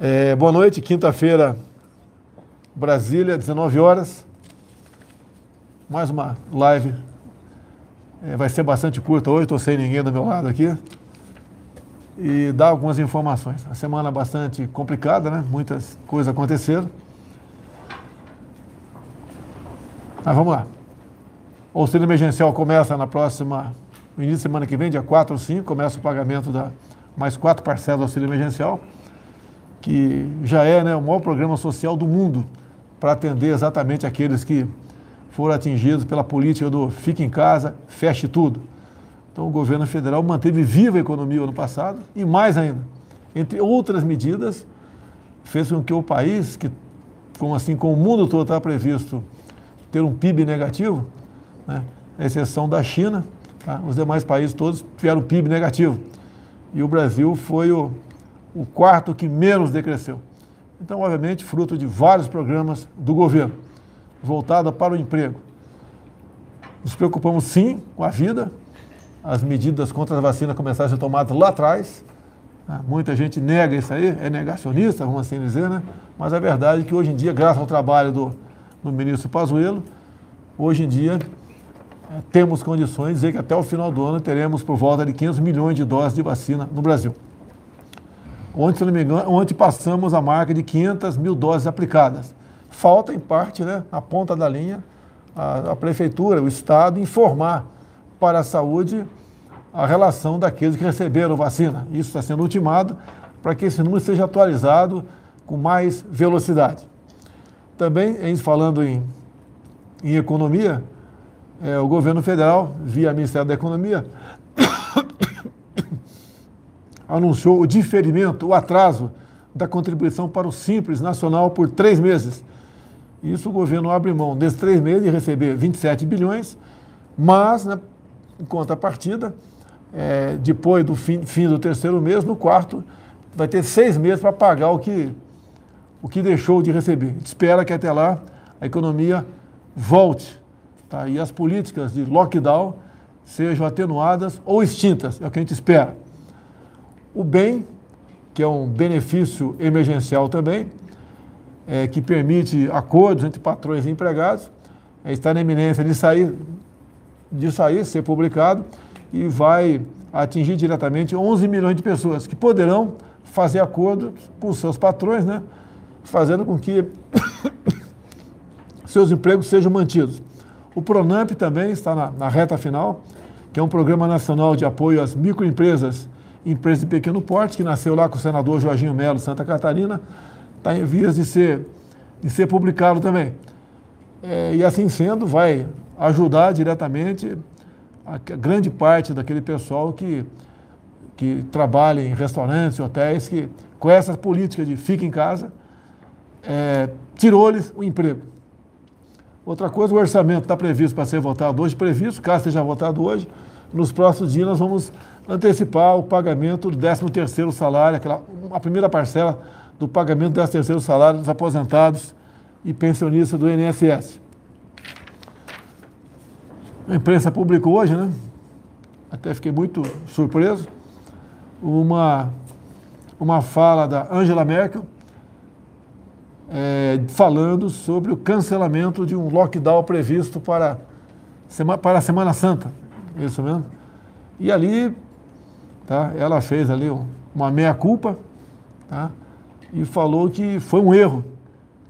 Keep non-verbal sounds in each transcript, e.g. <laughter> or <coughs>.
É, boa noite, quinta-feira, Brasília, 19 horas. Mais uma live. É, vai ser bastante curta hoje, estou sem ninguém do meu lado aqui. E dar algumas informações. A semana bastante complicada, né? Muitas coisas aconteceram. Mas vamos lá. O auxílio emergencial começa na próxima, no início da semana que vem, dia 4 ou 5, começa o pagamento da mais quatro parcelas do auxílio emergencial, que já é né, o maior programa social do mundo para atender exatamente aqueles que foram atingidos pela política do fique em casa, feche tudo. Então o governo federal manteve viva a economia ano passado e mais ainda, entre outras medidas, fez com que o país, que como assim como o mundo todo está previsto ter um PIB negativo, né, exceção da China, tá, os demais países todos tiveram PIB negativo e o Brasil foi o, o quarto que menos decresceu. Então, obviamente, fruto de vários programas do governo, voltada para o emprego. Nos preocupamos sim com a vida, as medidas contra a vacina começaram a ser tomadas lá atrás. Né? Muita gente nega isso aí, é negacionista, vamos assim dizer, né? Mas a verdade é que hoje em dia, graças ao trabalho do, do ministro Pazuello, hoje em dia é, temos condições de dizer que até o final do ano teremos por volta de 500 milhões de doses de vacina no Brasil. Ontem, se não me engano, ontem passamos a marca de 500 mil doses aplicadas. Falta, em parte, né, na ponta da linha, a, a Prefeitura, o Estado, informar para a saúde a relação daqueles que receberam vacina. Isso está sendo ultimado para que esse número seja atualizado com mais velocidade. Também, falando em, em economia, é, o governo federal, via Ministério da Economia, anunciou o diferimento, o atraso da contribuição para o Simples Nacional por três meses. Isso o governo abre mão desses três meses de receber 27 bilhões, mas, né, em contrapartida, é, depois do fim, fim, do terceiro mês, no quarto, vai ter seis meses para pagar o que, o que deixou de receber. Espera que até lá a economia volte tá? e as políticas de lockdown sejam atenuadas ou extintas, é o que a gente espera. O bem, que é um benefício emergencial também, é, que permite acordos entre patrões e empregados, é, está na iminência de sair, de sair, ser publicado, e vai atingir diretamente 11 milhões de pessoas que poderão fazer acordo com seus patrões, né, fazendo com que <coughs> seus empregos sejam mantidos. O Pronamp também está na, na, reta final, que é um programa nacional de apoio às microempresas e empresas de pequeno porte, que nasceu lá com o senador Jorginho Melo, Santa Catarina, está em vias de ser, de ser publicado também. É, e assim sendo, vai ajudar diretamente a, a grande parte daquele pessoal que, que trabalha em restaurantes, hotéis, que com essa política de fica em casa, é, tirou-lhes o emprego. Outra coisa, o orçamento está previsto para ser votado hoje, previsto, caso seja votado hoje, nos próximos dias nós vamos antecipar o pagamento do 13º salário, aquela, a primeira parcela do pagamento do 13º salário dos aposentados e pensionistas do INSS. A imprensa publicou hoje, né? Até fiquei muito surpreso, uma, uma fala da Angela Merkel, é, falando sobre o cancelamento de um lockdown previsto para, para a Semana Santa. Isso mesmo? E ali, tá, ela fez ali uma meia-culpa tá, e falou que foi um erro.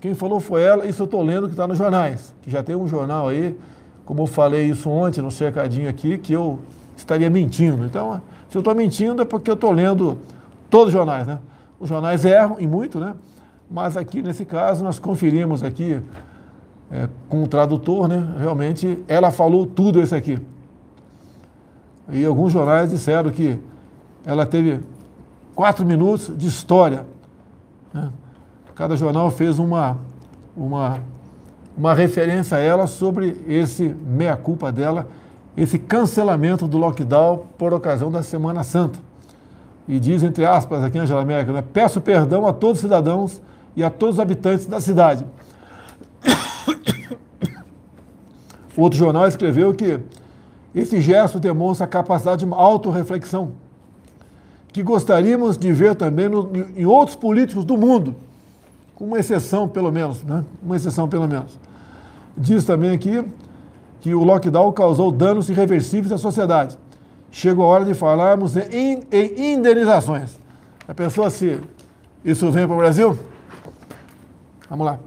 Quem falou foi ela, isso eu estou lendo que está nos jornais, que já tem um jornal aí, como eu falei isso ontem no cercadinho aqui, que eu estaria mentindo. Então, se eu estou mentindo é porque eu estou lendo todos os jornais, né? Os jornais erram, e muito, né? Mas aqui, nesse caso, nós conferimos aqui é, com o tradutor, né? Realmente, ela falou tudo isso aqui. E alguns jornais disseram que ela teve quatro minutos de história. Né? Cada jornal fez uma, uma, uma referência a ela sobre esse meia-culpa dela, esse cancelamento do lockdown por ocasião da Semana Santa. E diz, entre aspas, aqui Angela Merkel, né? peço perdão a todos os cidadãos e a todos os habitantes da cidade. <coughs> Outro jornal escreveu que esse gesto demonstra a capacidade de autorreflexão que gostaríamos de ver também no, em outros políticos do mundo, com uma exceção pelo menos, né? Uma exceção pelo menos. Diz também aqui que o lockdown causou danos irreversíveis à sociedade. Chegou a hora de falarmos em, em indenizações. A pessoa se isso vem para o Brasil? Vamos lá.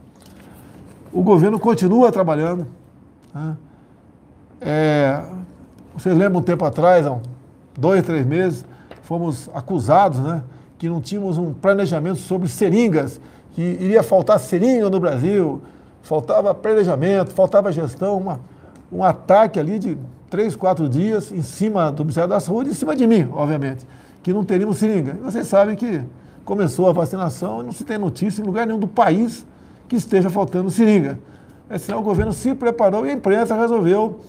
O governo continua trabalhando. Né? É, vocês lembram um tempo atrás, há dois, três meses, fomos acusados né, que não tínhamos um planejamento sobre seringas, que iria faltar seringa no Brasil, faltava planejamento, faltava gestão, uma, um ataque ali de três, quatro dias em cima do Ministério da Saúde, em cima de mim, obviamente, que não teríamos seringa. E vocês sabem que começou a vacinação e não se tem notícia em lugar nenhum do país que esteja faltando seringa. É o governo se preparou e a imprensa resolveu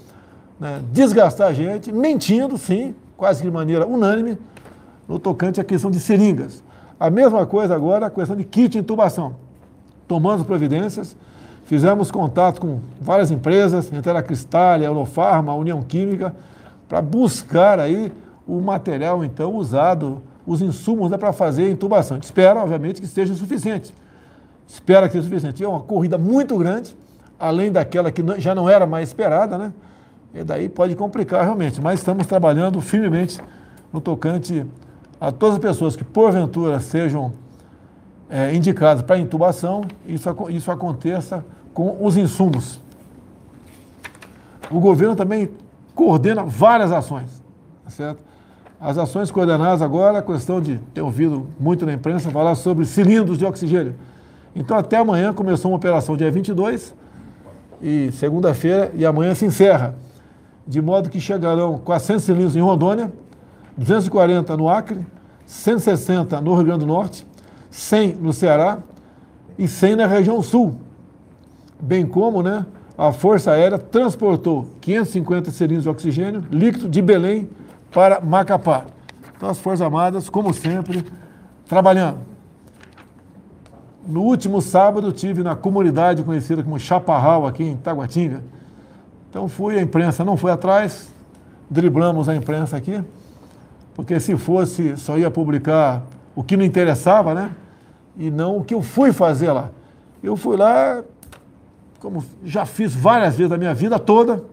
né, desgastar a gente, mentindo, sim, quase que de maneira unânime, no tocante à questão de seringas. A mesma coisa agora, a questão de kit de intubação. Tomamos providências, fizemos contato com várias empresas, entre a Cristal, a Eurofarma, a União Química, para buscar aí o material, então, usado, os insumos né, para fazer a intubação. A gente espera, obviamente, que seja suficiente. Espera que seja suficiente. É uma corrida muito grande, além daquela que já não era mais esperada, né? E daí pode complicar realmente. Mas estamos trabalhando firmemente no tocante a todas as pessoas que, porventura, sejam é, indicadas para intubação, isso, isso aconteça com os insumos. O governo também coordena várias ações, tá certo? As ações coordenadas agora, a questão de ter ouvido muito na imprensa falar sobre cilindros de oxigênio. Então, até amanhã começou uma operação dia 22 e segunda-feira e amanhã se encerra de modo que chegarão 400 cilindros em Rondônia, 240 no Acre, 160 no Rio Grande do Norte, 100 no Ceará e 100 na região sul. Bem como né, a Força Aérea transportou 550 cilindros de oxigênio líquido de Belém para Macapá. Então, as Forças Armadas, como sempre, trabalhando. No último sábado, tive na comunidade conhecida como Chaparral, aqui em Taguatinga, então fui, a imprensa não foi atrás, driblamos a imprensa aqui, porque se fosse, só ia publicar o que não interessava, né? E não o que eu fui fazer lá. Eu fui lá, como já fiz várias vezes na minha vida toda,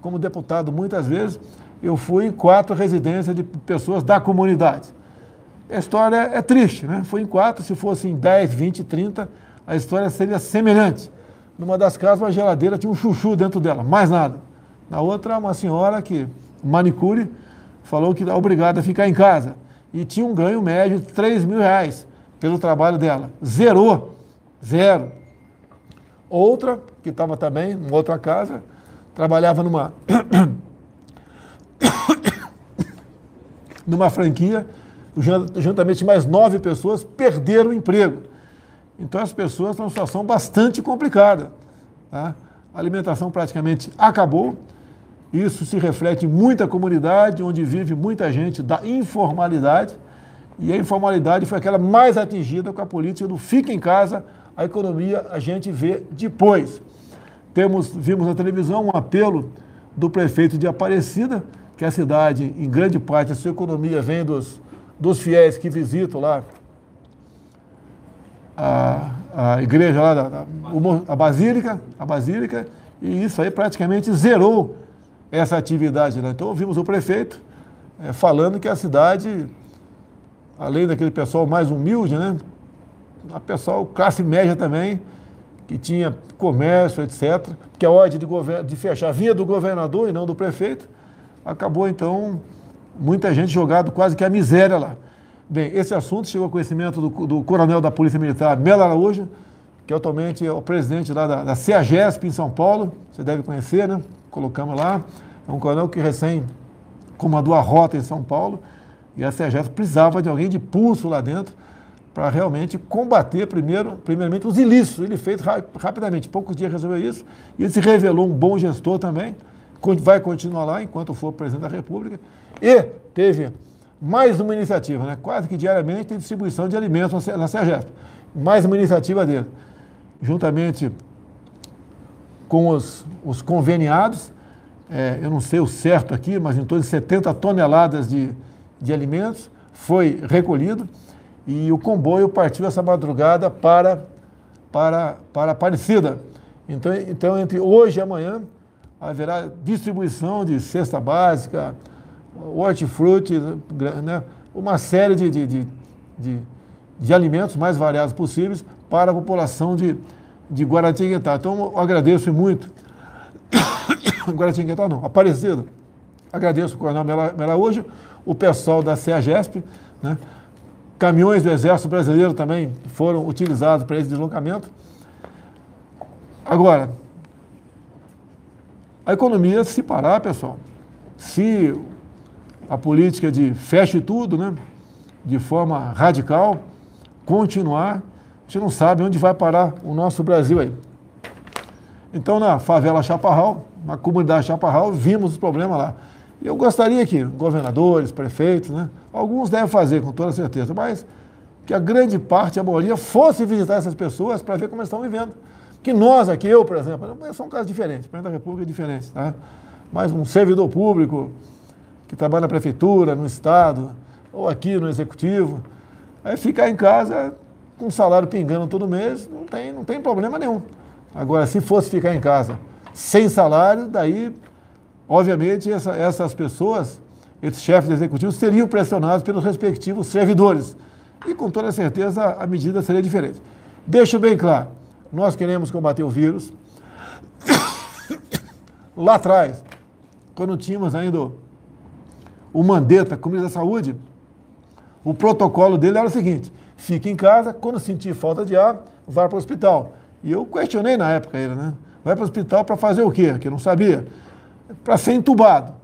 como deputado muitas vezes, eu fui em quatro residências de pessoas da comunidade. A história é triste, né? Fui em quatro, se fosse em 10, 20, 30, a história seria semelhante. Numa das casas, uma geladeira tinha um chuchu dentro dela, mais nada. Na outra, uma senhora que, manicure, falou que era obrigada a ficar em casa. E tinha um ganho médio de 3 mil reais pelo trabalho dela. Zerou. Zero. Outra, que estava também em outra casa, trabalhava numa. <coughs> numa franquia, juntamente mais nove pessoas perderam o emprego. Então as pessoas estão numa situação bastante complicada. Tá? A alimentação praticamente acabou. Isso se reflete em muita comunidade, onde vive muita gente da informalidade. E a informalidade foi aquela mais atingida com a política do fica em casa, a economia a gente vê depois. Temos, vimos na televisão um apelo do prefeito de Aparecida, que a cidade, em grande parte, a sua economia vem dos, dos fiéis que visitam lá a, a igreja lá, da, da, a Basílica, a Basílica, e isso aí praticamente zerou essa atividade. Né? Então ouvimos o prefeito é, falando que a cidade, além daquele pessoal mais humilde, né? A pessoal classe média também, que tinha comércio, etc., que a ordem de, de fechar vinha do governador e não do prefeito, acabou então muita gente jogado quase que a miséria lá. Bem, esse assunto chegou ao conhecimento do, do coronel da Polícia Militar, Melo Araújo, que atualmente é o presidente lá da, da CEAGESP em São Paulo, você deve conhecer, né? Colocamos lá. É um coronel que recém comandou a rota em São Paulo e a CEAGESP precisava de alguém de pulso lá dentro para realmente combater primeiro, primeiramente os ilícitos. Ele fez rapidamente, poucos dias resolveu isso, e ele se revelou um bom gestor também, vai continuar lá enquanto for presidente da República, e teve mais uma iniciativa, né? quase que diariamente tem distribuição de alimentos na SEGESP. Mais uma iniciativa dele. Juntamente com os, os conveniados, é, eu não sei o certo aqui, mas em torno de 70 toneladas de, de alimentos, foi recolhido e o comboio partiu essa madrugada para, para, para Aparecida. Então, então, entre hoje e amanhã, haverá distribuição de cesta básica, hortifruti, né, uma série de, de, de, de, de alimentos mais variados possíveis para a população de, de Guaratinguetá. Então, eu agradeço muito. <coughs> Guaratinguetá não, Aparecido. Agradeço o Coronel Melaújo, o pessoal da CEAGESP, né? caminhões do Exército Brasileiro também foram utilizados para esse deslocamento. Agora, a economia, se parar, pessoal, se a política de feche tudo, né, de forma radical, continuar, a gente não sabe onde vai parar o nosso Brasil aí. Então, na favela Chaparral, na comunidade Chaparral, vimos os problemas lá. Eu gostaria que governadores, prefeitos, né, alguns devem fazer com toda certeza, mas que a grande parte, a maioria, fosse visitar essas pessoas para ver como eles estão vivendo. Que nós aqui, eu, por exemplo, são casos diferentes, o presidente da República é diferente, tá? mas um servidor público que trabalha na prefeitura, no Estado, ou aqui no Executivo, aí ficar em casa com salário pingando todo mês, não tem, não tem problema nenhum. Agora, se fosse ficar em casa sem salário, daí Obviamente, essa, essas pessoas, esses chefes executivos, seriam pressionados pelos respectivos servidores. E com toda certeza a medida seria diferente. Deixo bem claro, nós queremos combater o vírus. <coughs> Lá atrás, quando tínhamos ainda o Mandetta, como da Saúde, o protocolo dele era o seguinte: fique em casa, quando sentir falta de ar, vá para o hospital. E eu questionei na época ele, né? Vai para o hospital para fazer o quê? Que eu não sabia para ser entubado.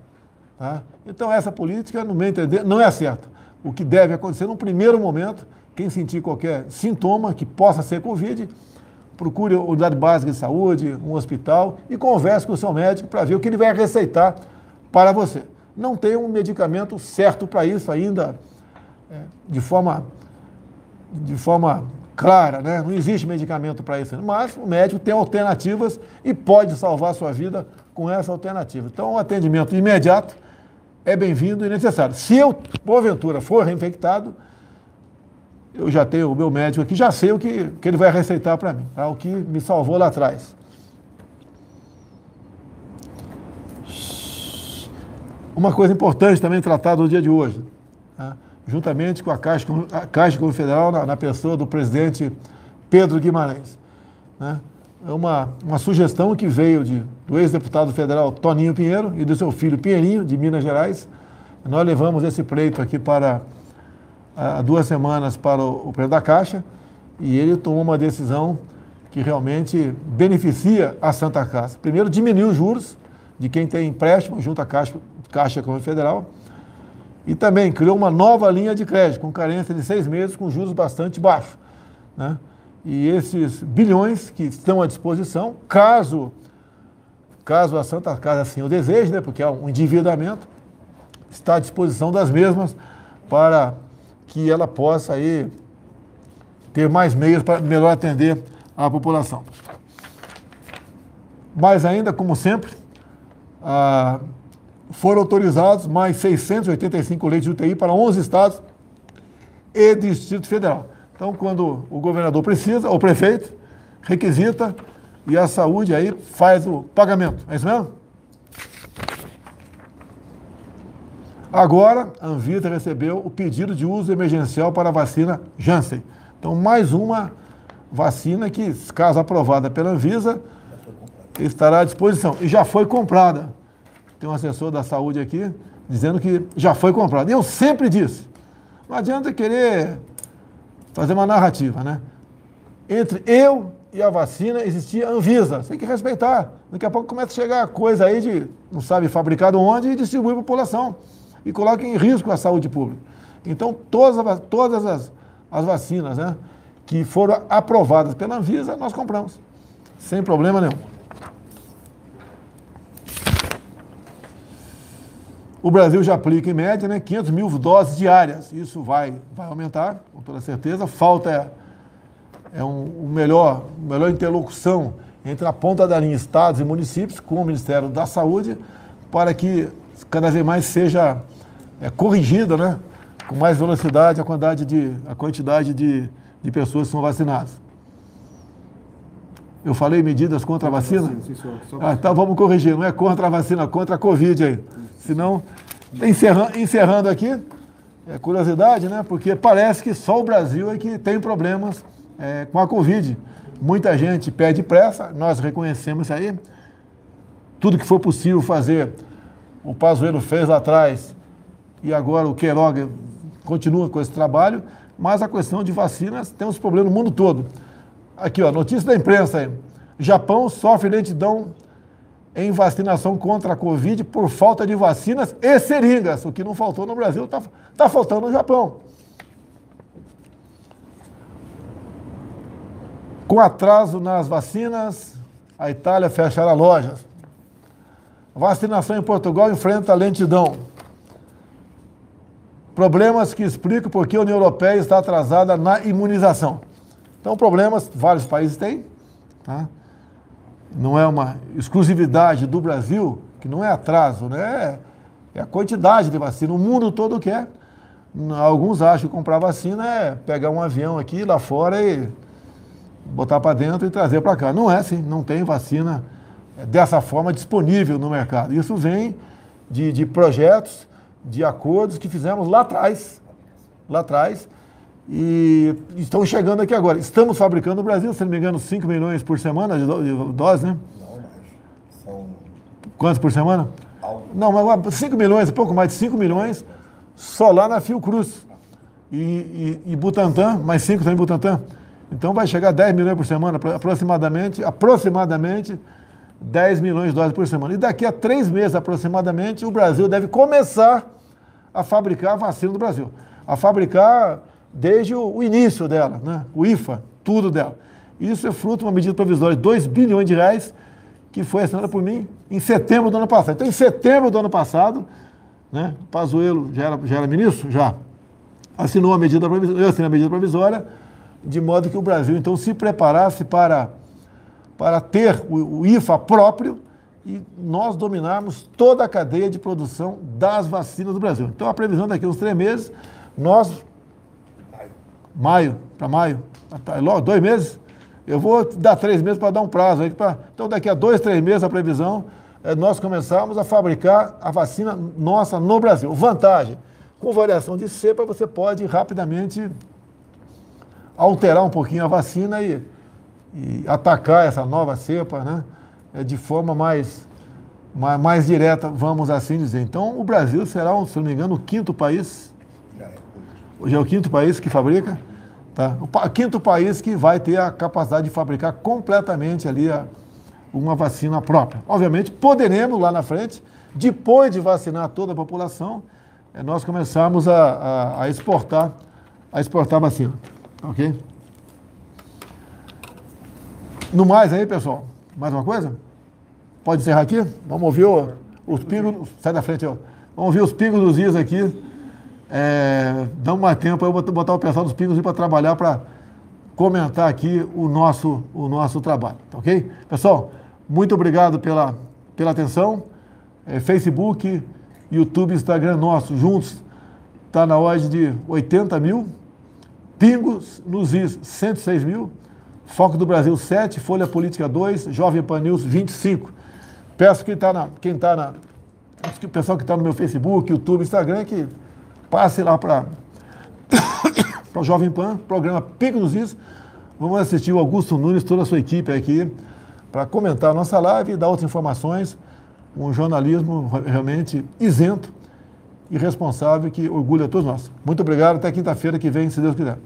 Tá? Então, essa política, no meu entender, não é certa. O que deve acontecer, no primeiro momento, quem sentir qualquer sintoma que possa ser Covid, procure a unidade básica de saúde, um hospital e converse com o seu médico para ver o que ele vai receitar para você. Não tem um medicamento certo para isso ainda, é, de forma, de forma clara, né? não existe medicamento para isso, mas o médico tem alternativas e pode salvar a sua vida com essa alternativa. Então, o atendimento imediato é bem-vindo e necessário. Se eu, porventura, for reinfectado, eu já tenho o meu médico aqui, já sei o que, que ele vai receitar para mim, tá? o que me salvou lá atrás. Uma coisa importante também tratada no dia de hoje, tá? Juntamente com a Caixa, a Caixa Federal, na, na, pessoa do presidente Pedro Guimarães. Né? é uma, uma sugestão que veio de, do ex-deputado federal Toninho Pinheiro e do seu filho Pinheirinho, de Minas Gerais. Nós levamos esse pleito aqui para há duas semanas para o, o presidente da Caixa e ele tomou uma decisão que realmente beneficia a Santa Casa. Primeiro, diminuiu os juros de quem tem empréstimo junto à Caixa, Caixa Econômica Federal e também criou uma nova linha de crédito com carência de seis meses com juros bastante baixos. Né? e esses bilhões que estão à disposição, caso, caso a Santa Casa assim o deseje, né, porque é um endividamento, está à disposição das mesmas para que ela possa aí ter mais meios para melhor atender a população. Mais ainda, como sempre, ah, foram autorizados mais 685 leitos de UTI para 11 estados e Distrito Federal. Então, quando o governador precisa, o prefeito, requisita e a saúde aí faz o pagamento. É isso mesmo? Agora, a Anvisa recebeu o pedido de uso emergencial para a vacina Janssen. Então, mais uma vacina que, caso aprovada pela Anvisa, estará à disposição. E já foi comprada. Tem um assessor da saúde aqui dizendo que já foi comprada. E eu sempre disse, não adianta querer fazer uma narrativa, né? Entre eu e a vacina existia Anvisa. Você tem que respeitar. Daqui a pouco começa a chegar coisa aí de não sabe fabricado onde e distribui para a população. E coloca em risco a saúde pública. Então, todas, todas as, as vacinas né, que foram aprovadas pela Anvisa, nós compramos. Sem problema nenhum. O Brasil já aplica, em média, né, 500 mil doses diárias. Isso vai, vai aumentar, com toda certeza. Falta é, é um, um melhor, melhor interlocução entre a ponta da linha estados e municípios com o Ministério da Saúde para que cada vez mais seja é, corrigida né, com mais velocidade a quantidade de, a quantidade de, de pessoas que são vacinadas. Eu falei medidas contra a vacina? Sim, senhor. Ah, então vamos corrigir. Não é contra a vacina, contra a Covid aí. Senão, encerrando, encerrando aqui, é curiosidade, né? Porque parece que só o Brasil é que tem problemas é, com a Covid. Muita gente pede pressa, nós reconhecemos isso aí. Tudo que for possível fazer, o Pazuello fez lá atrás e agora o Queiroga continua com esse trabalho, mas a questão de vacinas tem uns problemas no mundo todo. Aqui, ó, notícia da imprensa aí. Japão sofre lentidão em vacinação contra a Covid por falta de vacinas e seringas. O que não faltou no Brasil está tá faltando no Japão. Com atraso nas vacinas, a Itália fechará lojas. Vacinação em Portugal enfrenta lentidão. Problemas que explicam por que a União Europeia está atrasada na imunização. Então, problemas vários países têm. Tá? Não é uma exclusividade do Brasil, que não é atraso, né? É a quantidade de vacina. O mundo todo quer. Alguns acham que comprar vacina é pegar um avião aqui lá fora e botar para dentro e trazer para cá. Não é assim, não tem vacina dessa forma disponível no mercado. Isso vem de, de projetos, de acordos que fizemos lá atrás, lá atrás, e estão chegando aqui agora. Estamos fabricando no Brasil, se não me engano, 5 milhões por semana de, do, doses, né? Não, mas são... Quantos por semana? Algo. Não, mas 5 milhões, pouco mais de 5 milhões, só lá na Fiocruz. E, e, e Butantan, mais 5 também Butantan. Então vai chegar a 10 milhões por semana, aproximadamente, aproximadamente 10 milhões de doses por semana. E daqui a três meses aproximadamente, o Brasil deve começar a fabricar a vacina do Brasil. A fabricar desde o, início dela, né? o IFA, tudo dela. Isso é fruto de uma medida provisória de 2 bilhões de reais que foi assinada por mim em setembro do ano passado. Então, em setembro do ano passado, né, Pazuello já era, já era ministro? Já. Assinou a medida provisória, eu assinei a medida provisória, de modo que o Brasil, então, se preparasse para para ter o, o IFA próprio e nós dominarmos toda a cadeia de produção das vacinas do Brasil. Então, a previsão daqui a uns três meses, nós. Maio, para maio, logo dois meses. Eu vou dar três meses para dar um prazo aí. Pra, então, daqui a dois, três meses, a previsão é nós começarmos a fabricar a vacina nossa no Brasil. Vantagem: com variação de cepa, você pode rapidamente alterar um pouquinho a vacina e e atacar essa nova cepa né, é de forma mais, mais, mais, direta, vamos assim dizer. Então, o Brasil será, se não me engano, o quinto país. Hoje é o quinto país que fabrica. Tá? O quinto país que vai ter a capacidade de fabricar completamente ali a, uma vacina própria. Obviamente, poderemos lá na frente, depois de vacinar toda a população, é, nós começarmos a, a, a exportar a exportar vacina. Ok? No mais aí, pessoal, mais uma coisa? Pode encerrar aqui? Vamos ouvir o, os pingos. Sai da frente, ó. Vamos ouvir os pingos dos dias aqui. É, dá mais tempo, eu vou botar o pessoal dos pingos para trabalhar para comentar aqui o nosso, o nosso trabalho, tá ok? Pessoal, muito obrigado pela, pela atenção. É, Facebook, YouTube, Instagram nosso, juntos, está na ordem de 80 mil. Pingos nos is, 106 mil. Foco do Brasil 7, Folha Política 2, Jovem Pan News 25. Peço que tá na, quem está na. O pessoal que está no meu Facebook, YouTube, Instagram, que passe lá para <coughs> o Jovem Pan, programa Pico dos Is. Vamos assistir o Augusto Nunes, toda a sua equipe aqui, para comentar a nossa live e dar outras informações. Um jornalismo realmente isento e responsável que orgulha todos nós. Muito obrigado, até quinta-feira que vem, se Deus quiser.